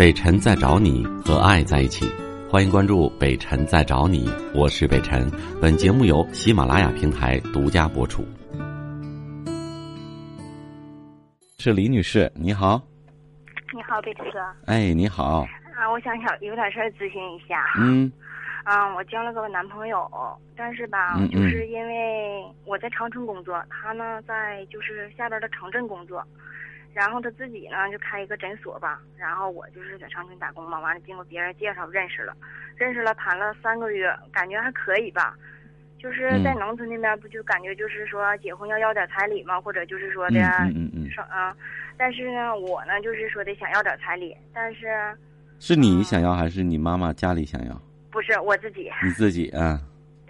北辰在找你和爱在一起，欢迎关注北辰在找你，我是北辰。本节目由喜马拉雅平台独家播出。是李女士，你好。你好，北辰哥。哎，你好。啊，我想想有点事儿咨询一下。嗯。嗯，我交了个男朋友，但是吧，就是因为我在长春工作，他呢在就是下边的城镇工作，然后他自己呢就开一个诊所吧，然后我就是在长春打工嘛，完了经过别人介绍认识了，认识了谈了三个月，感觉还可以吧，就是在农村那边不就感觉就是说结婚要要点彩礼嘛，或者就是说的嗯嗯上啊，但是呢我呢就是说的想要点彩礼，但是是你想要还是你妈妈家里想要？不是我自己，你自己啊？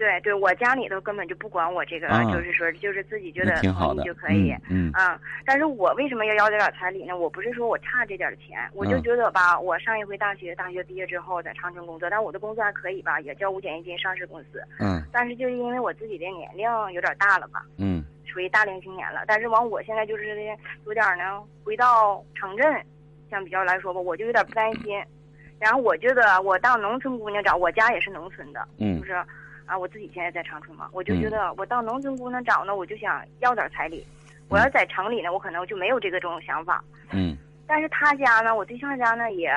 对对，我家里头根本就不管我这个，就是说，就是自己觉得同意就可以，嗯啊。但是我为什么要要这点彩礼呢？我不是说我差这点钱，我就觉得吧，我上一回大学，大学毕业之后在长春工作，但我的工作还可以吧，也交五险一金上市公司，嗯。但是就是因为我自己的年龄有点大了吧，嗯，属于大龄青年了。但是完，我现在就是有点呢，回到城镇，相比较来说吧，我就有点不担心。然后我觉得我到农村姑娘找，我家也是农村的，嗯，就是，啊，我自己现在在长春嘛，我就觉得我到农村姑娘找呢，我就想要点彩礼。我要在城里呢，我可能就没有这个这种想法。嗯。但是他家呢，我对象家呢也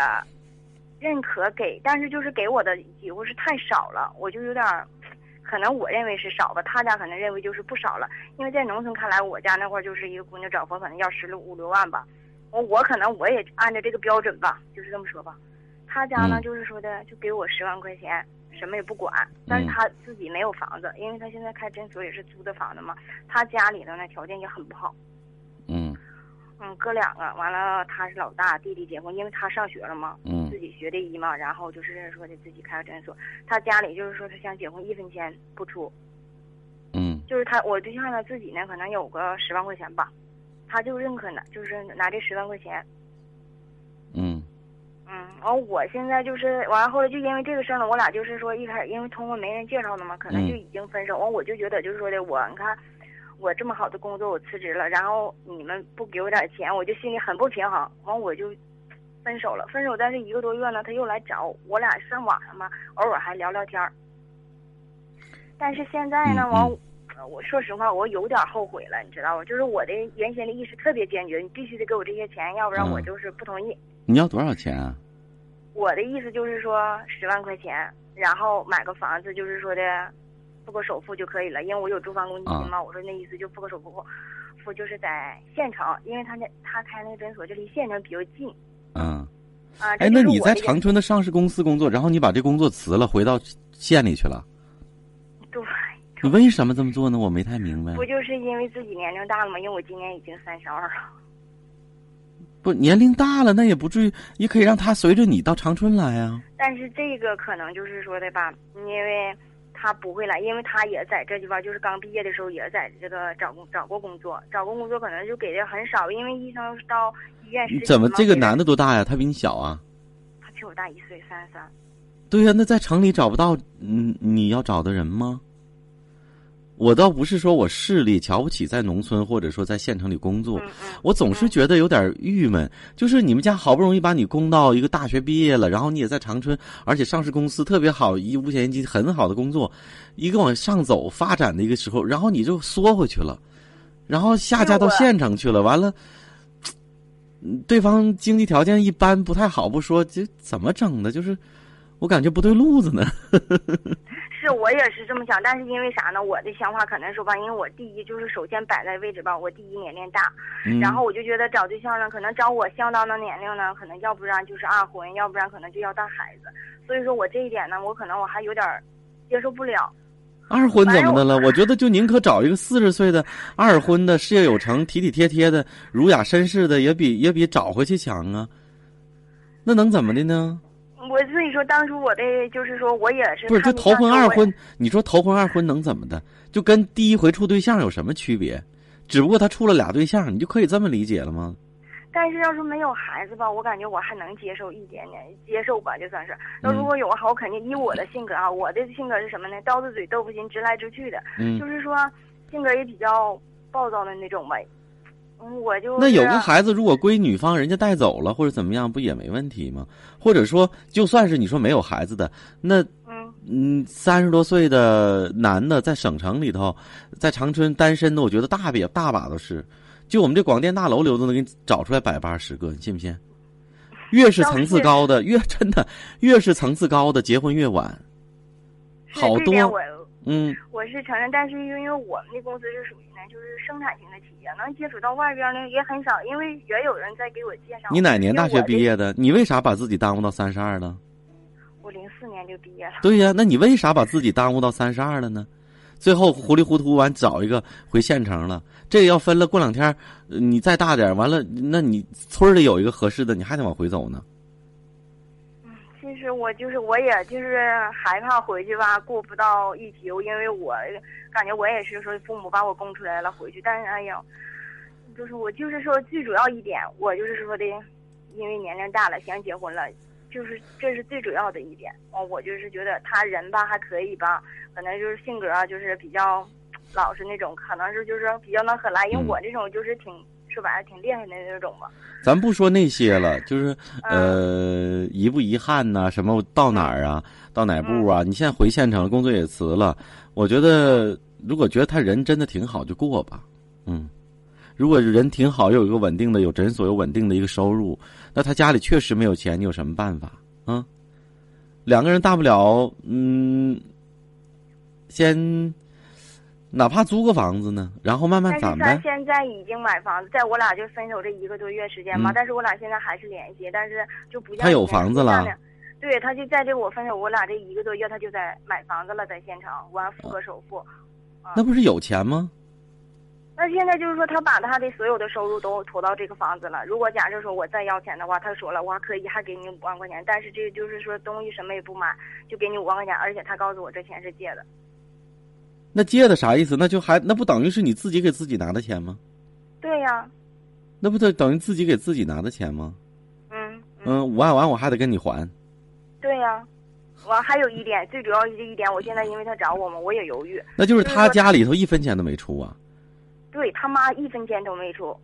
认可给，但是就是给我的几乎是太少了，我就有点，可能我认为是少吧，他家可能认为就是不少了。因为在农村看来，我家那块就是一个姑娘找婆可能要十六五六万吧，我我可能我也按照这个标准吧，就是这么说吧。他家呢，就是说的，就给我十万块钱，什么也不管。但是他自己没有房子，因为他现在开诊所也是租的房子嘛。他家里头呢条件也很不好。嗯。嗯，哥两个，完了他是老大，弟弟结婚，因为他上学了嘛。嗯。自己学的医嘛，然后就是说的自己开个诊所。他家里就是说他想结婚，一分钱不出。嗯。就是他，我对象呢自己呢可能有个十万块钱吧，他就认可呢，就是拿这十万块钱。嗯。嗯，完我现在就是完了，后来就因为这个事儿呢，我俩就是说一开始因为通过媒人介绍的嘛，可能就已经分手。完我就觉得就是说的我，你看我这么好的工作我辞职了，然后你们不给我点钱，我就心里很不平衡。完我就分手了，分手但是一个多月呢，他又来找我俩上网上嘛，偶尔还聊聊天儿。但是现在呢，完我说实话，我有点后悔了，你知道吧？就是我的原先的意识特别坚决，你必须得给我这些钱，要不然我就是不同意。你要多少钱啊？我的意思就是说十万块钱，然后买个房子，就是说的付个首付就可以了，因为我有住房公积金嘛。我说那意思就付个首付，付就是在县城，因为他那他开那个诊所就离县城比较近。嗯。啊。哎，那你在长春的上市公司工作，然后你把这工作辞了，回到县里去了？对。你为什么这么做呢？我没太明白。不就是因为自己年龄大了吗？因为我今年已经三十二了。不，年龄大了，那也不至于，也可以让他随着你到长春来啊。但是这个可能就是说的吧，因为他不会来，因为他也在这地方，就是刚毕业的时候也在这个找工找过工作，找过工作可能就给的很少，因为医生到医院你怎么这个男的多大呀？他比你小啊？他比我大一岁，三十三。对呀，那在城里找不到嗯你要找的人吗？我倒不是说我势力瞧不起在农村或者说在县城里工作，我总是觉得有点郁闷。就是你们家好不容易把你供到一个大学毕业了，然后你也在长春，而且上市公司特别好，一五险一金很好的工作，一个往上走发展的一个时候，然后你就缩回去了，然后下嫁到县城去了，完了，对方经济条件一般不太好不说，这怎么整的？就是我感觉不对路子呢。是我也是这么想，但是因为啥呢？我的想法可能说吧，因为我第一就是首先摆在位置吧，我第一年龄大，然后我就觉得找对象呢，可能找我相当的年龄呢，可能要不然就是二婚，要不然可能就要带孩子，所以说我这一点呢，我可能我还有点接受不了。二婚怎么的了？我觉得就宁可找一个四十岁的二婚的，事业有成、体体贴贴的、儒雅绅士的，也比也比找回去强啊。那能怎么的呢？我所以说，当初我的就是说我也是不是就头婚二婚？你说头婚二婚能怎么的？就跟第一回处对象有什么区别？只不过他处了俩对象，你就可以这么理解了吗？但是要是没有孩子吧，我感觉我还能接受一点点，接受吧，就算是。那如果有的话，我肯定以我的性格啊，我的性格是什么呢？刀子嘴豆腐心，直来直去的。嗯。就是说，性格也比较暴躁的那种吧。我就那有个孩子，如果归女方，人家带走了或者怎么样，不也没问题吗？或者说，就算是你说没有孩子的，那嗯嗯，三十多岁的男的在省城里头，在长春单身的，我觉得大别大把都是。就我们这广电大楼里都能给你找出来百八十个，你信不信？越是层次高的，越真的越是层次高的，结婚越晚。好多嗯，我是承认，但是因为我们的公司是属于呢，就是生产型的企业，能接触到外边呢也很少，因为也有人在给我介绍。你哪年大学毕业的？你为啥把自己耽误到三十二了？我零四年就毕业了。对呀，那你为啥把自己耽误到三十二了呢？最后糊里糊涂完找一个回县城了，这个要分了，过两天呃你再大点，完了，那你村里有一个合适的，你还得往回走呢。其实我就是我也就是害怕回去吧，过不到一起，因为我感觉我也是说父母把我供出来了回去，但是哎呀，就是我就是说最主要一点，我就是说的，因为年龄大了想结婚了，就是这是最主要的一点。哦，我就是觉得他人吧还可以吧，可能就是性格啊就是比较老实那种，可能是就是比较能合来，因为嗯我这种就是挺说白了挺厉害的那种吧。咱不说那些了，就是嗯呃，遗不遗憾呐、什么到哪儿啊，到哪步啊？你现在回县城了，工作也辞了，我觉得如果觉得他人真的挺好，就过吧。嗯，如果人挺好，又有一个稳定的有诊所，有稳定的一个收入，那他家里确实没有钱，你有什么办法啊？两个人大不了嗯，先哪怕租个房子呢，然后慢慢但是攒呗。他现在已经买房子，在我俩就分手这一个多月时间嘛，嗯但是我俩现在还是联系，但是就不像他有房子了对，他就在这我分手我俩这一个多月，他就在买房子了，在县城，完付个首付。那不是有钱吗？那现在就是说，他把他的所有的收入都投到这个房子了。如果假设说我再要钱的话，他说了，我还可以还给你五万块钱，但是这就是说东西什么也不买，就给你五万块钱，而且他告诉我这钱是借的。那借的啥意思？那就还那不等于是你自己给自己拿的钱吗？对呀，那不就等于自己给自己拿的钱吗？嗯嗯，五万完我还得跟你还。对呀。完还有一点，最主要的一点，我现在因为他找我嘛，我也犹豫。那就是他家里头一分钱都没出啊？对他妈一分钱都没出，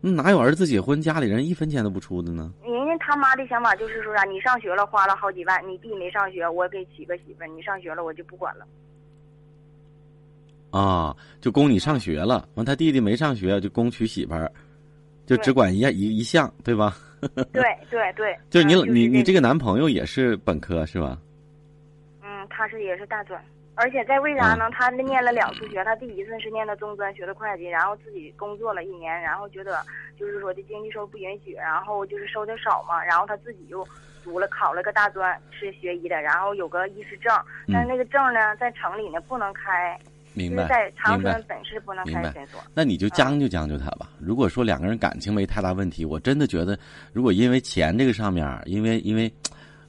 那哪有儿子结婚家里人一分钱都不出的呢？人家他妈的想法就是说啥、你上学了花了好几万，你弟没上学，我给娶个媳妇儿，你上学了我就不管了。啊，就供你上学了，完他弟弟没上学，就供娶媳妇儿，就只管一样一一项，对吧？对对对，就是你嗯你你这个，男朋友也是本科是吧？嗯，他是也是大专，而且在为啥呢？他念了两次学，他第一次是念的中专，学的会计，然后自己工作了一年，然后觉得就是说的经济收入不允许，然后就是收的少嘛，然后他自己又读了考了个大专，是学医的，然后有个医师证，但是那个证呢，在城里呢不能开，就是明白在长春本市不能开诊所。那你就将就将就他吧。如果说两个人感情没太大问题，我真的觉得，如果因为钱这个上面，因为因为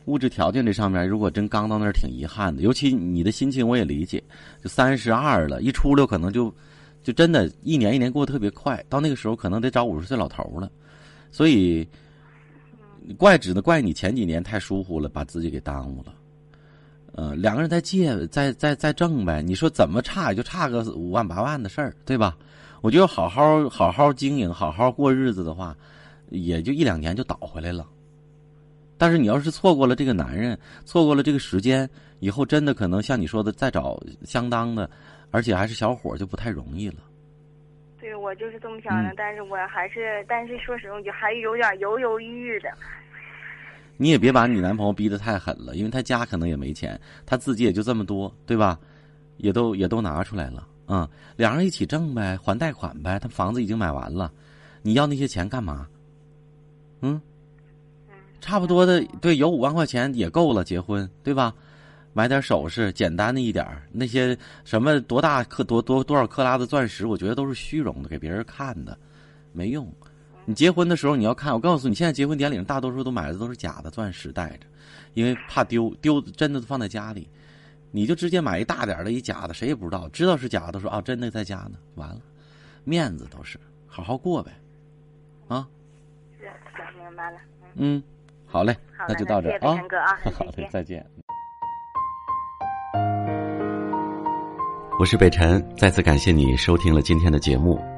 物质条件这上面，如果真刚到那儿，挺遗憾的。尤其你的心情我也理解，就三十二了，一出溜可能就就真的一年一年过得特别快，到那个时候可能得找五十岁老头了。所以，怪只能怪你前几年太疏忽了，把自己给耽误了。呃，两个人再借，再再再挣呗。你说怎么差也就差个五万八万的事儿，对吧？我觉得好好好好经营，好好过日子的话，也就一两年就倒回来了。但是你要是错过了这个男人，错过了这个时间，以后真的可能像你说的，再找相当的，而且还是小伙儿，就不太容易了。对，我就是这么想的，嗯但是我还是，但是说实话，我就还有点犹犹豫豫的。你也别把你男朋友逼得太狠了，因为他家可能也没钱，他自己也就这么多，对吧？也都也都拿出来了，嗯，两人一起挣呗，还贷款呗。他房子已经买完了，你要那些钱干嘛？嗯，嗯，差不多的，对，有五万块钱也够了，结婚，对吧？买点首饰，简单的一点儿那些什么多大克多多多少克拉的钻石，我觉得都是虚荣的，给别人看的，没用。你结婚的时候你要看，我告诉你，现在结婚典礼上大多数都买的都是假的钻石戴着，因为怕丢丢真的放在家里，你就直接买一大点儿的一假的，谁也不知道，知道是假的说啊真的在家呢，完了，面子都是，好好过呗，啊，明白了。嗯，嗯，好嘞，好，那就到这啊，好嘞，再见。我是北辰，再次感谢你收听了今天的节目。